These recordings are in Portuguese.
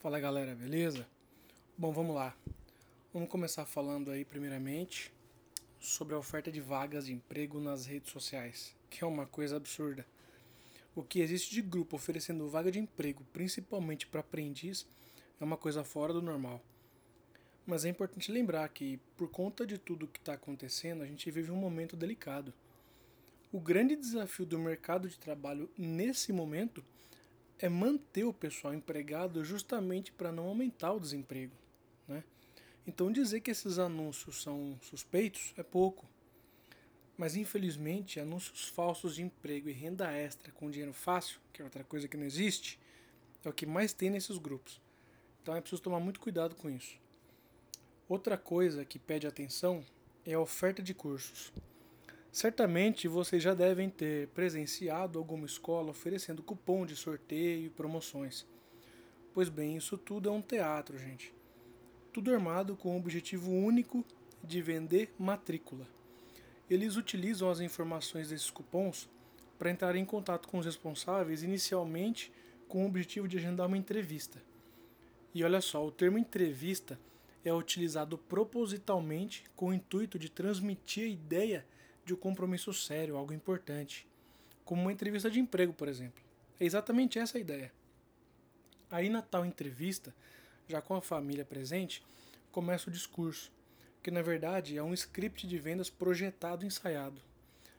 Fala galera, beleza? Bom, vamos lá. Vamos começar falando aí, primeiramente, sobre a oferta de vagas de emprego nas redes sociais, que é uma coisa absurda. O que existe de grupo oferecendo vaga de emprego, principalmente para aprendiz, é uma coisa fora do normal. Mas é importante lembrar que, por conta de tudo que está acontecendo, a gente vive um momento delicado. O grande desafio do mercado de trabalho nesse momento é manter o pessoal empregado justamente para não aumentar o desemprego. Né? Então dizer que esses anúncios são suspeitos é pouco. Mas infelizmente, anúncios falsos de emprego e renda extra com dinheiro fácil, que é outra coisa que não existe, é o que mais tem nesses grupos. Então é preciso tomar muito cuidado com isso. Outra coisa que pede atenção é a oferta de cursos. Certamente vocês já devem ter presenciado alguma escola oferecendo cupom de sorteio e promoções. Pois bem, isso tudo é um teatro, gente. Tudo armado com o objetivo único de vender matrícula. Eles utilizam as informações desses cupons para entrar em contato com os responsáveis inicialmente com o objetivo de agendar uma entrevista. E olha só, o termo entrevista é utilizado propositalmente com o intuito de transmitir a ideia de um compromisso sério, algo importante, como uma entrevista de emprego, por exemplo. É exatamente essa a ideia. Aí na tal entrevista, já com a família presente, começa o discurso, que na verdade é um script de vendas projetado e ensaiado.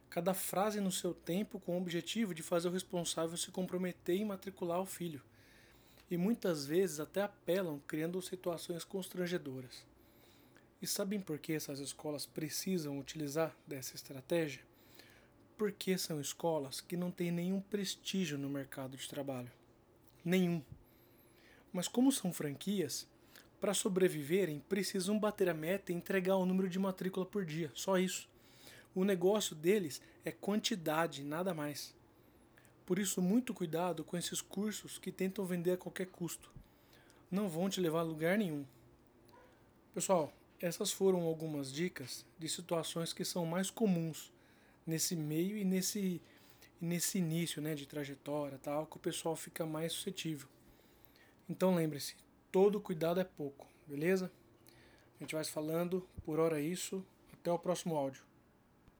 Cada frase no seu tempo com o objetivo de fazer o responsável se comprometer em matricular o filho. E muitas vezes até apelam criando situações constrangedoras. E sabem por que essas escolas precisam utilizar dessa estratégia? Porque são escolas que não têm nenhum prestígio no mercado de trabalho. Nenhum. Mas como são franquias, para sobreviverem precisam bater a meta e entregar o número de matrícula por dia, só isso. O negócio deles é quantidade, nada mais. Por isso, muito cuidado com esses cursos que tentam vender a qualquer custo. Não vão te levar a lugar nenhum. Pessoal, essas foram algumas dicas de situações que são mais comuns nesse meio e nesse, nesse início né, de trajetória, tal, que o pessoal fica mais suscetível. Então lembre-se, todo cuidado é pouco, beleza? A gente vai falando, por hora é isso, até o próximo áudio.